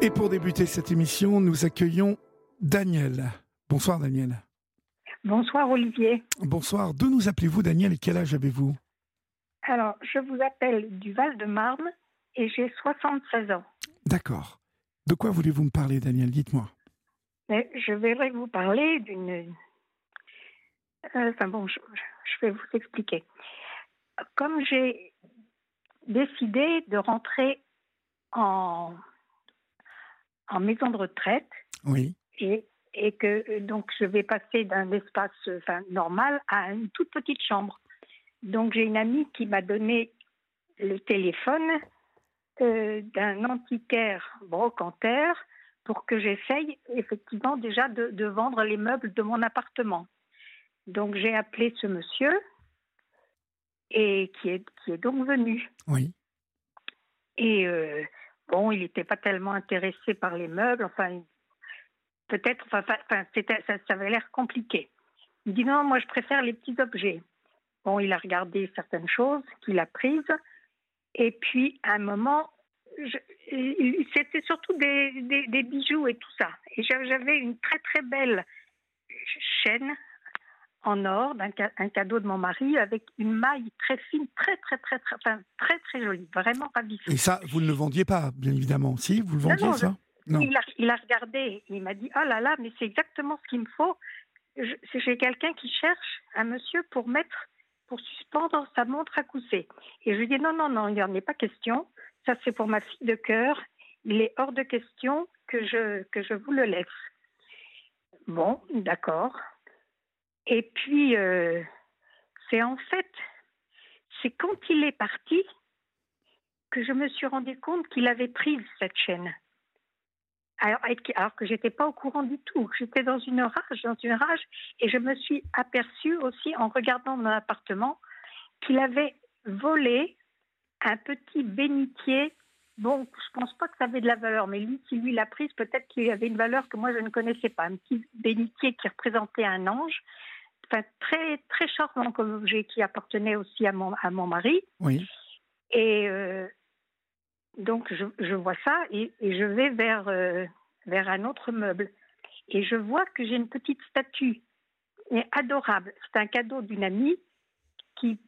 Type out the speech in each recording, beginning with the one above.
Et pour débuter cette émission, nous accueillons Daniel. Bonsoir Daniel. Bonsoir Olivier. Bonsoir. D'où nous appelez-vous Daniel et quel âge avez-vous? Alors, je vous appelle du Val-de-Marne et j'ai 76 ans. D'accord. De quoi voulez-vous me parler Daniel? Dites-moi. Je voudrais vous parler d'une... Euh, enfin bon, je, je vais vous expliquer. Comme j'ai décidé de rentrer en en maison de retraite. Oui. Et, et que euh, donc je vais passer d'un espace enfin, normal à une toute petite chambre. Donc j'ai une amie qui m'a donné le téléphone euh, d'un antiquaire brocanteur pour que j'essaye effectivement déjà de, de, vendre les meubles de mon appartement. Donc j'ai appelé ce monsieur et qui est, qui est donc venu. Oui. Et euh, Bon, il n'était pas tellement intéressé par les meubles, enfin, peut-être, enfin, ça, avait l'air compliqué. Il dit non, moi je préfère les petits objets. Bon, il a regardé certaines choses qu'il a prises, et puis à un moment, c'était surtout des, bijoux et tout ça. Et j'avais une très très belle chaîne en or, un, un, cadeau de mon mari, avec une maille très fine, très, très, très, très, très, très jolie, vraiment ravissante. Et ça, vous ne le vendiez pas, bien évidemment, si Vous le vendiez, non, non, ça non. Il, a, il a regardé, il m'a dit, oh là là, mais c'est exactement ce qu'il me faut. J'ai quelqu'un qui cherche un monsieur pour mettre, pour suspendre sa montre à cousser. Et je lui dis, non, non, non, il n'y en est pas question. Ça, c'est pour ma fille de cœur. Il est hors de question que je, que je vous le laisse. Bon, d'accord. Et puis, euh, c'est en fait, c'est quand il est parti que je me suis rendu compte qu'il avait pris cette chaîne. Alors, alors que j'étais pas au courant du tout. J'étais dans une rage, dans une rage, et je me suis aperçue aussi en regardant mon appartement qu'il avait volé un petit bénitier. Bon, je pense pas que ça avait de la valeur, mais lui, si lui l'a prise, peut-être qu'il avait une valeur que moi je ne connaissais pas. Un petit bénitier qui représentait un ange enfin, très, très charmant comme objet qui appartenait aussi à mon, à mon mari. Oui. Et euh, donc, je, je, vois ça et, et je vais vers, euh, vers un autre meuble. Et je vois que j'ai une petite statue et adorable. C'est un cadeau d'une amie qui,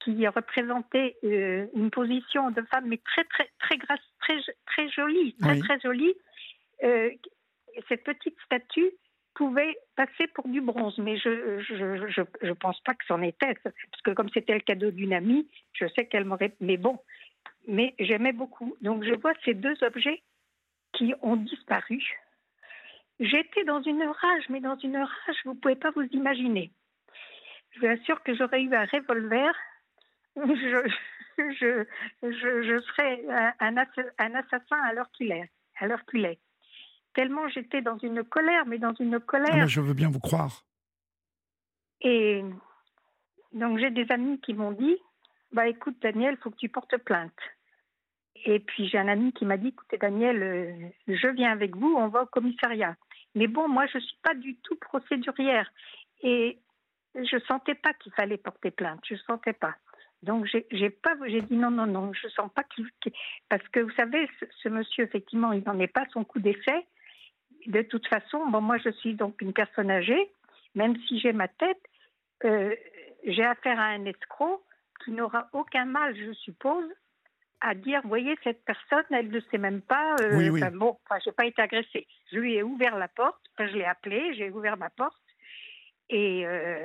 qui représentait euh, une position de femme, mais très, très, très grasse, très, très jolie, très, Oui. très jolie. Cette petite statue pouvait passer pour du bronze, mais je je, je, je pense pas que c'en était, parce que comme c'était le cadeau d'une amie, je sais qu'elle m'aurait... Mais bon, mais j'aimais beaucoup. Donc je vois ces deux objets qui ont disparu. J'étais dans une rage, mais dans une rage, vous pouvez pas vous imaginer. Je vous assure que j'aurais eu un revolver, je, je, je, je serais un, un assassin à qu'il est. À l'heure qu'il est tellement j'étais dans une colère, mais dans une colère. Ah, je veux bien vous croire. Et donc j'ai des amis qui m'ont dit, bah écoute Daniel, faut que tu portes plainte. Et puis j'ai un ami qui m'a dit, écoutez Daniel, euh, je viens avec vous, on va au commissariat. Mais bon, moi je suis pas du tout procédurière et je sentais pas qu'il fallait porter plainte, je sentais pas. Donc j'ai pas, j'ai dit non non non, je sens pas qu'il parce que vous savez, ce, ce monsieur effectivement, il n'en est pas son coup d'effet de toute façon, bon, moi je suis donc une personne âgée, même si j'ai ma tête, euh, j'ai affaire à un escroc qui n'aura aucun mal, je suppose, à dire, voyez, cette personne, elle ne sait même pas. Euh, oui, bon, enfin, j'ai pas été agressée. Je lui ai ouvert la porte, je l'ai appelé, j'ai ouvert ma porte, et euh,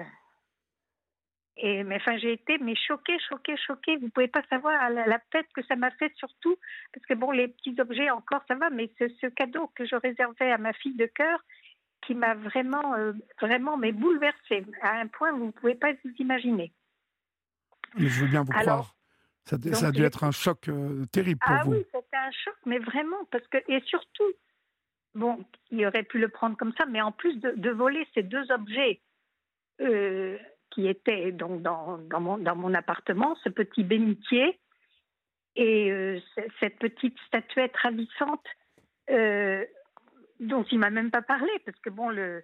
et mais enfin, j'ai été mais choquée, choquée, choquée. Vous pouvez pas savoir la, la tête que ça m'a fait, surtout parce que bon, les petits objets encore ça va, mais ce, ce cadeau que je réservais à ma fille de cœur, qui m'a vraiment, euh, vraiment, mais bouleversée à un point que vous pouvez pas vous imaginer. Mais je veux bien vous Alors, croire. Ça, ça a dû être un choc euh, terrible pour ah vous. oui, c'était un choc, mais vraiment, parce que et surtout, bon, il aurait pu le prendre comme ça, mais en plus de, de voler ces deux objets. Euh, qui était donc dans, mon, appartement, ce petit bénitier et euh, cette petite statuette ravissante euh, dont il m'a même pas parlé parce que bon le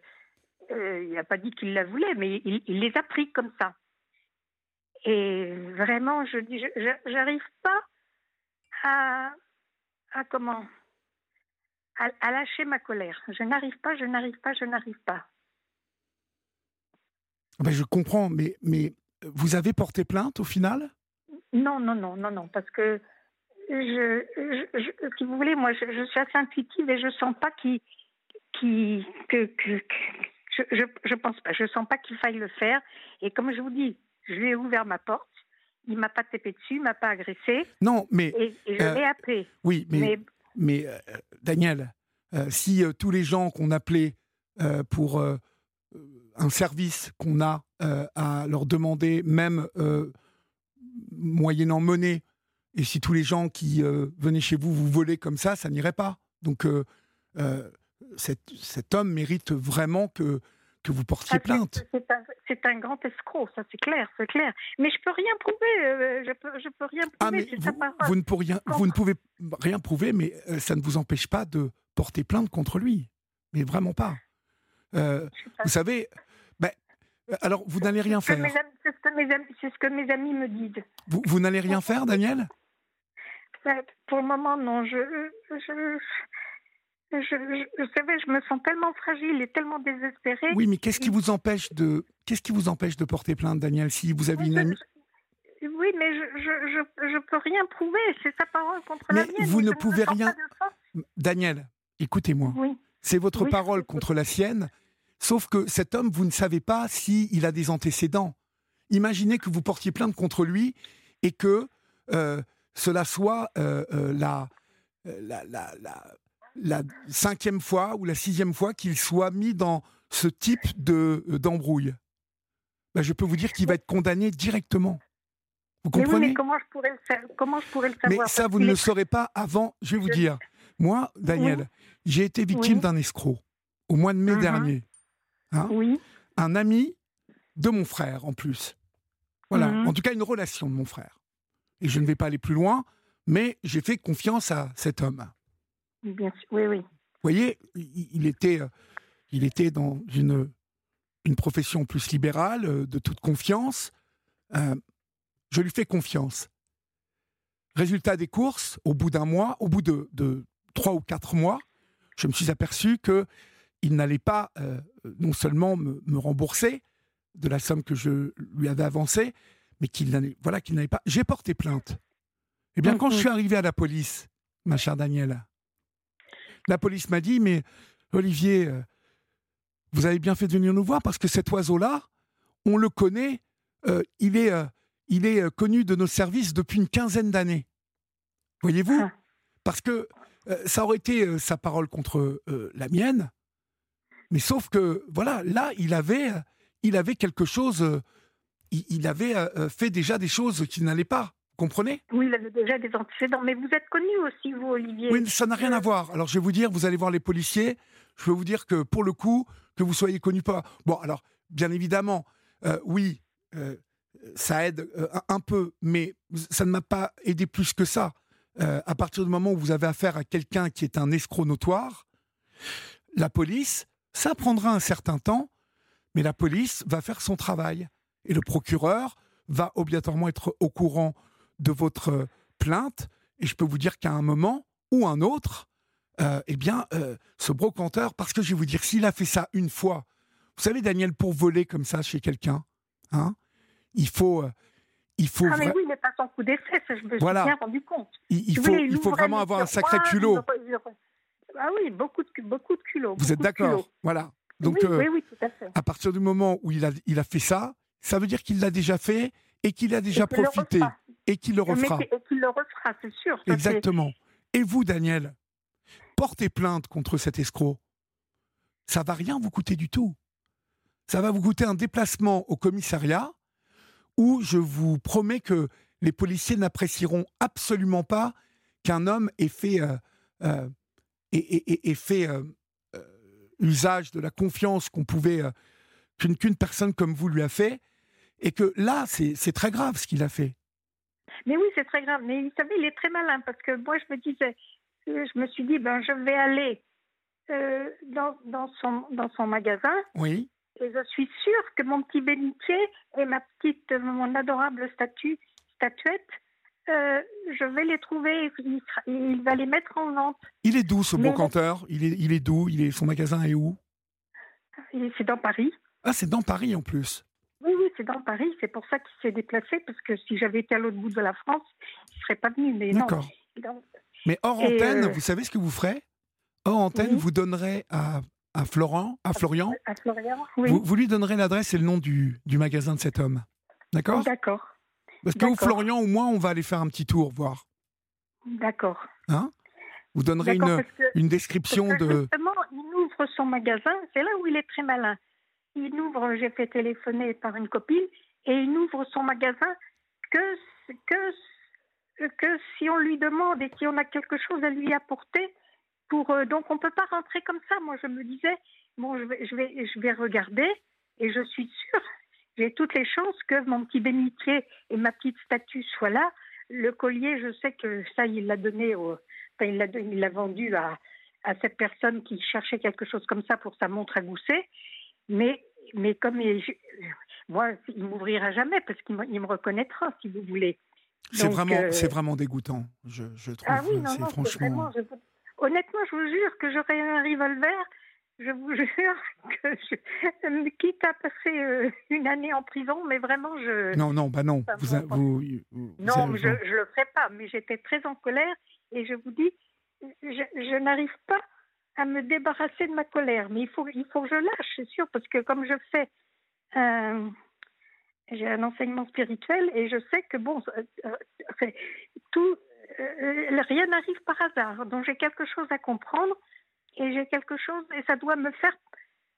euh, il n'a pas dit qu'il la voulait mais il, les a pris comme ça et vraiment je dis j'arrive pas à, à comment à, lâcher ma colère. Je n'arrive pas, je n'arrive pas, je n'arrive pas. Ben, je comprends, mais, mais vous avez porté plainte au final? Non, non, non, non, non, parce que je, si vous voulez, moi, je, suis assez intuitive et je sens pas qui, que, que, je, je, je, pense pas, je sens pas qu'il faille le faire. Et comme je vous dis, je lui ai ouvert ma porte. Il m'a pas tapé dessus, il m'a pas agressé. Non, mais et, je euh, l'ai appelé. Oui, mais mais, euh, Daniel, euh, si tous les gens qu'on appelait pour un service qu'on a à leur demander, même moyennant monnaie, et si tous les gens qui venaient chez vous vous volaient comme ça, ça n'irait pas. Donc cet, cet, homme mérite vraiment que que vous portiez plainte. C'est un, grand escroc, ça c'est clair, c'est clair. Mais je peux rien prouver, euh, je, peux, je peux rien ah, prouver. Ah, vous, vous, ne pouvez rien, vous ne pouvez rien prouver, mais euh, ça ne vous empêche pas de porter plainte contre lui. Mais vraiment pas. Euh, vous savez, alors vous n'allez rien faire. C'est ce, ce, que mes amis me disent. Vous, vous n'allez rien faire, Daniel? Ben, Pour le moment, non. Je, je, je, savez, je me sens tellement fragile et tellement désespérée. Oui, mais qu'est-ce qui vous empêche de qu'est-ce qui vous empêche de porter plainte, Daniel, si vous avez une amie? Oui, mais je je, je, peux rien prouver. C'est sa parole contre la mienne. Vous ne pouvez rien. Daniel, écoutez-moi. Oui. C'est votre parole contre la sienne. Sauf que cet homme, vous ne savez pas s'il il a des antécédents. Imaginez que vous portiez plainte contre lui et que euh, cela soit euh, euh, la, la, la, la cinquième fois ou la sixième fois qu'il soit mis dans ce type de d'embrouille. Ben, je peux vous dire qu'il va être condamné directement. Vous comprenez mais, comment, je pourrais le comment je pourrais le savoir? Mais ça, vous ne le saurez pas avant. Je vais vous dire. Moi, Daniel, j'ai été victime d'un escroc au mois de mai uh-huh. dernier. Hein oui. Un ami de mon frère, en plus. Voilà. Uh-huh. En tout cas, une relation de mon frère. Et je ne vais pas aller plus loin, mais j'ai fait confiance à cet homme. Bien sûr, oui, oui. Vous voyez, il était, euh, il était dans une, une profession plus libérale, euh, de toute confiance. Euh, je lui fais confiance. Résultat des courses, au bout d'un mois, au bout de, de, trois ou quatre mois, je me suis aperçu que il n'allait pas non seulement me, me, rembourser de la somme que je lui avais avancée, mais qu'il n'allait voilà, qu'il pas. J'ai porté plainte. Eh bien, quand je suis arrivé à la police, ma chère Danielle, la police m'a dit, mais Olivier, euh, vous avez bien fait de venir nous voir parce que cet oiseau-là, on le connaît, euh, il est, euh, il est connu de nos services depuis une quinzaine d'années. Voyez-vous? Ah. Parce que ça aurait été sa parole contre la mienne, mais sauf que, voilà, là, il avait, il avait quelque chose, il, avait fait déjà des choses qui n'allaient pas comprenez? Oui, il avait déjà des antécédents. Mais vous êtes connu aussi, vous, Olivier. Oui, ça n'a rien à voir. Alors, je vais vous dire, vous allez voir les policiers. Je vais vous dire que, pour le coup, que vous soyez connu pas. Bon, alors, bien évidemment, euh, oui, euh, ça aide euh, un peu, mais ça ne m'a pas aidé plus que ça. à partir du moment où vous avez affaire à quelqu'un qui est un escroc notoire, la police, ça prendra un certain temps, mais la police va faire son travail. Et le procureur va obligatoirement être au courant de votre plainte. Et je peux vous dire qu'à un moment ou un autre, euh, eh bien, euh, ce brocanteur, parce que je vais vous dire, s'il a fait ça une fois, vous savez, Daniel, pour voler comme ça chez quelqu'un, hein, il faut. Euh, il faut ah, mais oui, mais pas sans coup d'effet, ça, je me suis bien rendu compte. Il, faut, il faut vraiment avoir un sacré culot. Ah oui, beaucoup de, beaucoup de culot. Vous êtes d'accord Voilà. Donc, oui, oui, tout à fait. À partir du moment où il a, il a fait ça, ça veut dire qu'il l'a déjà fait et qu'il a déjà profité et qu'il le refera. Et qu'il le refera, c'est sûr. Exactement. Et vous, Daniel, portez plainte contre cet escroc. Ça va rien vous coûter du tout. Ça va vous coûter un déplacement au commissariat où je vous promets que les policiers n'apprécieront absolument pas qu'un homme ait fait, euh, euh, fait euh, usage de la confiance qu'on pouvait qu'une personne comme vous lui a fait, et que là, c'est très grave ce qu'il a fait. Mais oui, c'est très grave. Mais vous savez, il est très malin parce que moi, je me disais, euh, je me suis dit, ben, je vais aller euh, dans, dans, son, dans son magasin. Oui. Et je suis sûre que mon petit bénitier et ma petite, mon adorable statue, statuette euh, je vais les trouver, il, sera- il va les mettre en vente. Il est d'où ce brocanteur il est, il est d'où? Il est, Son magasin est où? C'est dans Paris. Ah, c'est dans Paris en plus. Oui, oui, c'est dans Paris. C'est pour ça qu'il s'est déplacé, parce que si j'avais été à l'autre bout de la France, il ne serait pas venu. Mais non. D'accord. Donc, Mais hors Et, antenne, euh, vous savez ce que vous ferez? Hors antenne, Oui. vous donnerez à, à Florent, à Florian, à Florian, oui. vous, vous lui donnerez l'adresse et le nom du, du magasin de cet homme. D'accord? D'accord, Parce que. Florian ou moi, on va aller faire un petit tour, voir. d'accord. Hein? Vous donnerez une, parce que- une description de... Justement, il ouvre son magasin, c'est là où il est très malin. Il ouvre, j'ai fait téléphoner par une copine, et il n'ouvre son magasin que, que, que si on lui demande et si on a quelque chose à lui apporter. Pour, euh, donc on ne peut pas rentrer comme ça. Moi, je me disais, bon, je vais, je vais, je vais regarder, et je suis sûre, j'ai toutes les chances que mon petit bénitier et ma petite statue soient là. Le collier, je sais que ça, il l'a donné au, Enfin, il l'a il l'a vendu à, à cette personne qui cherchait quelque chose comme ça pour sa montre à gousset. Mais, mais comme il, moi, il m'ouvrira jamais parce qu'il me, il me reconnaîtra, si vous voulez. C'est Donc, vraiment, euh, c'est vraiment dégoûtant, je, je trouve. Ah oui, non, c'est non, c'est franchement... vraiment. je honnêtement, je vous jure que j'aurais un revolver. Je vous jure que je, quitte à passer euh, une année en prison, mais vraiment, je. Non, non, bah non. Vous, va a- pas. vous, vous Non, avez- je ne le ferai pas, mais j'étais très en colère et je vous dis, je, je n'arrive pas à me débarrasser de ma colère, mais il faut, il faut que je lâche, c'est sûr, parce que comme je fais un, j'ai un enseignement spirituel et je sais que bon, euh, euh, tout, euh, rien n'arrive par hasard, donc j'ai quelque chose à comprendre et j'ai quelque chose et ça doit me faire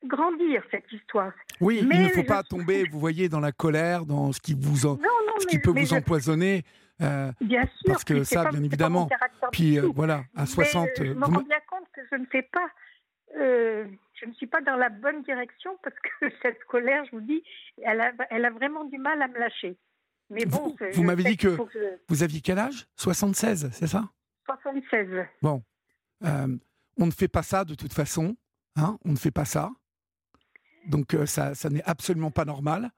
grandir cette histoire. Oui, il Mais ne faut je- pas tomber, vous voyez, dans la colère, dans ce qui vous, en- Non, non, ce mais, qui peut mais vous je- empoisonner. euh, bien sûr, parce que ça, pas- bien évidemment, puis euh, voilà, à Mais, 60, euh, je me rends bien compte que je ne fais pas, euh, je ne suis pas dans la bonne direction parce que cette colère, je vous dis, elle a, elle a vraiment du mal à me lâcher. Mais bon, Vous- vous m'avez dit que- je- vous aviez quel âge? 76, c'est ça? 76. Euh, On ne fait pas ça de toute façon. Hein on ne fait pas ça. Donc euh, ça, ça n'est absolument pas normal.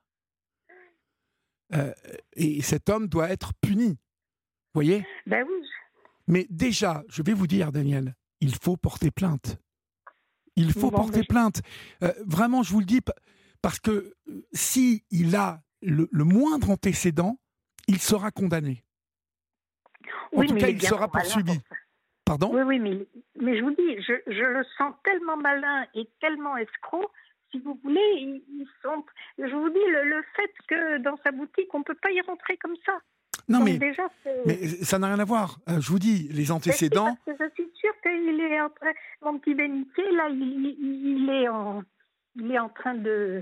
Euh, et cet homme doit être puni. Vous voyez Ben oui, Mais déjà, je vais vous dire, Daniel, il faut porter plainte. Il faut Bon, porter plainte. Euh, vraiment, je vous le dis, pa- parce que si il a le, le moindre antécédent, il sera condamné. En oui, tout cas, il sera poursuivi. pour. Pardon Oui, oui, mais, mais je vous dis, je, je le sens tellement malin et tellement escroc. Si vous voulez, ils, ils sont. Je vous dis, le, le fait que dans sa boutique, on ne peut pas y rentrer comme ça. Non, Donc mais, déjà, mais ça n'a rien à voir. Euh, je vous dis, les si, antécédents, parce que je suis sûre qu'il est en train, mon petit bénitier, là, il, il- est en, il est en train de.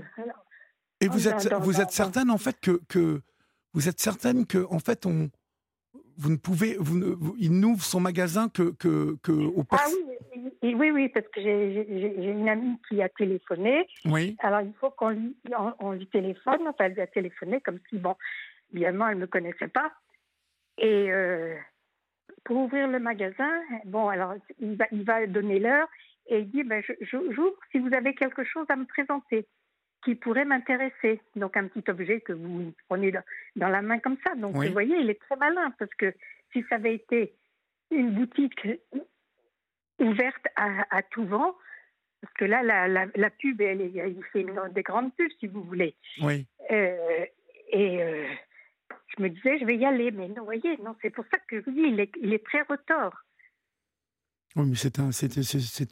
et vous dans- êtes, vous êtes certaine en fait que, que vous êtes certaine que en fait on, vous ne pouvez, vous, ne- vous- il n'ouvre son magasin que, que, que aux Ah oui, oui, oui, oui, parce que j'ai j'ai- j'ai une amie qui a téléphoné. oui. Alors, il faut qu'on lui, on, on lui téléphone. Enfin, elle lui a téléphoné comme si, bon, évidemment, elle ne me connaissait pas. Et euh, pour ouvrir le magasin, bon, alors, il va, il va donner l'heure et il dit, ben, je- je- j'ouvre si vous avez quelque chose à me présenter qui pourrait m'intéresser. Donc, un petit objet que vous prenez dans, la main comme ça. Donc, Oui. vous voyez, il est très malin parce que si ça avait été une boutique ouverte à, à tout vent, parce que là, la, la, la pub, elle, il fait une- des grandes pubs, si vous voulez. Oui. Euh, et euh, je me disais, je vais y aller. Mais non, vous voyez, non, c'est pour ça que je vous dis, il est, il est très retort. Oui, mais c'est un,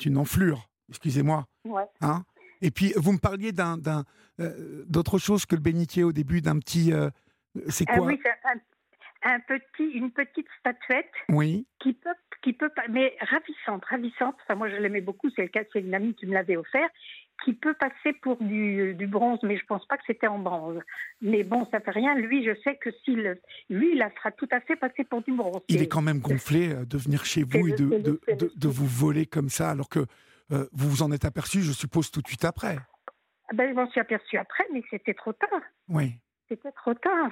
une enflure. Excusez-moi. Ouais. Hein? Et puis vous me parliez d'un, d'un, euh, d'autre chose que le bénitier au début, d'un petit. euh, c'est Ah quoi oui, c'est un, un petit, une petite statuette Oui. qui peut, qui peut mais ravissante, ravissante. Enfin, moi, je l'aimais beaucoup. C'est le cas, c'est une amie qui me l'avait offert, qui peut passer pour du, du bronze, mais je pense pas que c'était en bronze. Mais bon, ça fait rien. Lui, je sais que s'il, lui, il la fera tout à fait passer pour du bronze. Il est quand même gonflé euh, de venir chez vous et de, de vous voler comme ça, alors que euh, vous vous en êtes aperçu, je suppose, tout de suite après. Ah ben, je m'en suis aperçue après, mais c'était trop tard. Oui, C'était trop tard.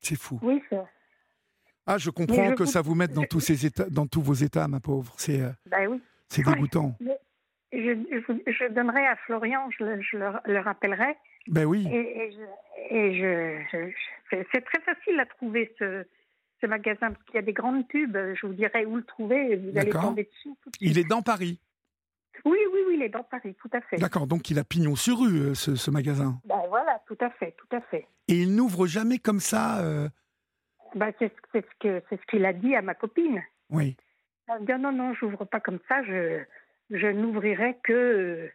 c'est fou. Oui, ça. Ah, je comprends je que vous- ça vous mette dans tous, ces états, dans tous vos états, ma pauvre. C'est euh, Ben oui. c'est Ouais. dégoûtant. Je, je, donnerai à Florian, je, le, rappellerai, Ben oui. Et, et je, c'est très facile à trouver ce, ce magasin parce qu'il y a des grandes pubs. Je vous dirai où le trouver. Vous allez tomber dessus. il est dans Paris. Oui, oui, oui, il est dans Paris, tout à fait. D'accord, donc il a pignon sur rue, euh, ce, ce magasin. Ben voilà, tout à fait, tout à fait. Et il n'ouvre jamais comme ça euh... ben, C'est ce qu'il ce qu'il a dit à ma copine. Oui. Il dit non, non, j'ouvre pas comme ça, je, je n'ouvrirai que. Euh,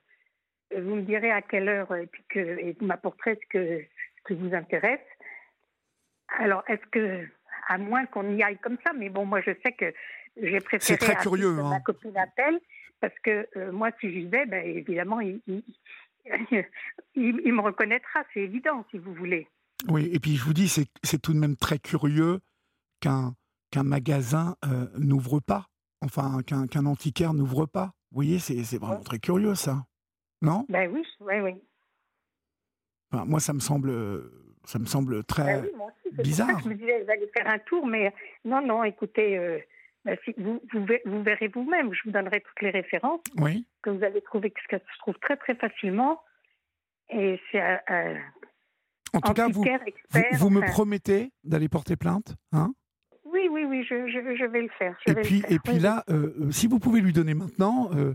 vous me direz à quelle heure et puis que et vous m'apporterez ce que, ce qui vous intéresse. Alors, est-ce que, à moins qu'on y aille comme ça, mais bon, moi je sais que j'ai préféré très curieux, hein. ma copine appelle, parce que euh, moi, si j'y vais, ben, évidemment, il, il, il, me reconnaîtra, c'est évident, si vous voulez. Oui, et puis je vous dis, c'est tout de même très curieux qu'un qu'un magasin euh, n'ouvre pas, enfin qu'un antiquaire n'ouvre pas. Vous voyez, c'est vraiment très curieux ça, non? Ben oui, oui, oui. Enfin, moi, ça me semble, ça me semble très ben oui, moi aussi, bizarre. Pour ça que je me disais, j'allais faire un tour, mais non, non, écoutez, euh, si, vous, vous, vous, verrez vous-même, je vous donnerai toutes les références oui. que vous allez trouver, que se trouve très très facilement. Et c'est euh, en tout cas, vous, expert, vous, vous me promettez d'aller porter plainte, hein? Oui, oui, oui, je, je, je, vais le faire. et, vais puis, le faire. et puis là, euh, si vous pouvez lui donner maintenant, euh,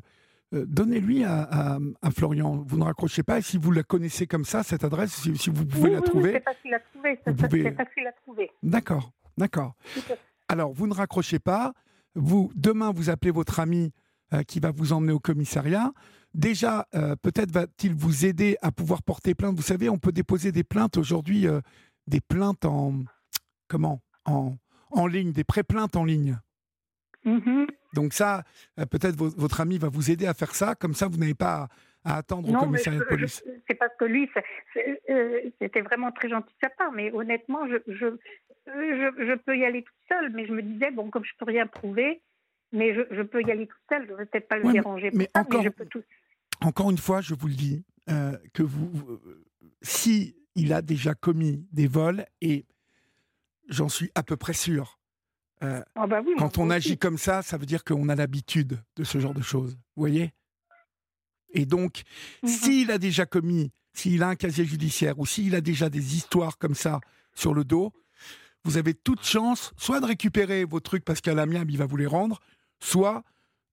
euh, donnez-lui à, à, à, Florian. Vous ne raccrochez pas. Si vous la connaissez comme ça, cette adresse, si, si vous pouvez oui, la oui, trouver. c'est facile à trouver. C'est pouvez... facile à trouver. D'accord, d'accord. Alors, vous ne raccrochez pas. Vous, demain, vous appelez votre ami euh, qui va vous emmener au commissariat. Déjà, euh, peut-être va-t-il vous aider à pouvoir porter plainte. Vous savez, on peut déposer des plaintes aujourd'hui, des plaintes en comment en, en ligne, des pré-plaintes en ligne. Mm -hmm. Donc ça, euh, peut-être votre ami va vous aider à faire ça. Comme ça, vous n'avez pas à, à attendre non, au commissariat je, de police. C'est parce que lui, c'était vraiment très gentil de sa part. Mais honnêtement, je, je, je, peux y aller toute seule. Mais je me disais, bon, comme je peux rien prouver, mais je, peux y aller toute seule, je ne vais peut-être pas le ouais, déranger. Mais, ça, encore, mais je peux tout... encore une fois, je vous le dis, euh, que vous, si il a déjà commis des vols, et j'en suis à peu près sûr, euh, ah bah oui, quand on aussi. agit comme ça, ça veut dire qu'on a l'habitude de ce genre de choses. Vous voyez? Et donc, Mm -hmm. s'il a déjà commis, s'il a un casier judiciaire, ou s'il a déjà des histoires comme ça sur le dos, vous avez toute chance, soit de récupérer vos trucs parce qu'à l'amiable, il va vous les rendre, soit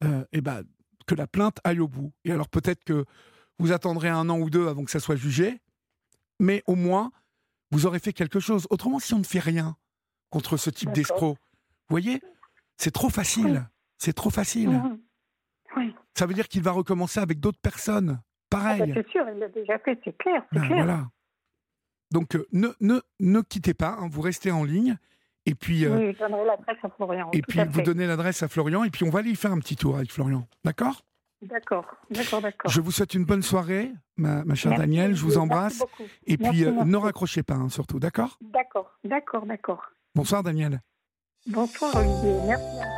euh, eh ben, que la plainte aille au bout. Et alors peut-être que vous attendrez un an ou deux avant que ça soit jugé, mais au moins, vous aurez fait quelque chose. Autrement, si on ne fait rien contre ce type d'escroc, voyez, c'est trop facile. Oui. C'est trop facile. Mmh. Oui. Ça veut dire qu'il va recommencer avec d'autres personnes. Pareil. Ah bah c'est sûr, il l'a déjà fait, c'est clair. Ben, clair. voilà. Donc, euh, ne, ne, ne quittez pas, hein, vous restez en ligne. Et puis, euh, oui, je donnerai l'adresse à Florian. Et puis, vous donnez l'adresse à Florian, et puis on va aller y faire un petit tour avec Florian. D'accord? D'accord, d'accord, d'accord. Je vous souhaite une bonne soirée, ma, ma chère merci, Danielle. Je vous embrasse. Et puis, euh, ne raccrochez pas, hein, surtout. D'accord? D'accord, d'accord, d'accord. Bonsoir, Danielle. Bonsoir, Olivier. Merci.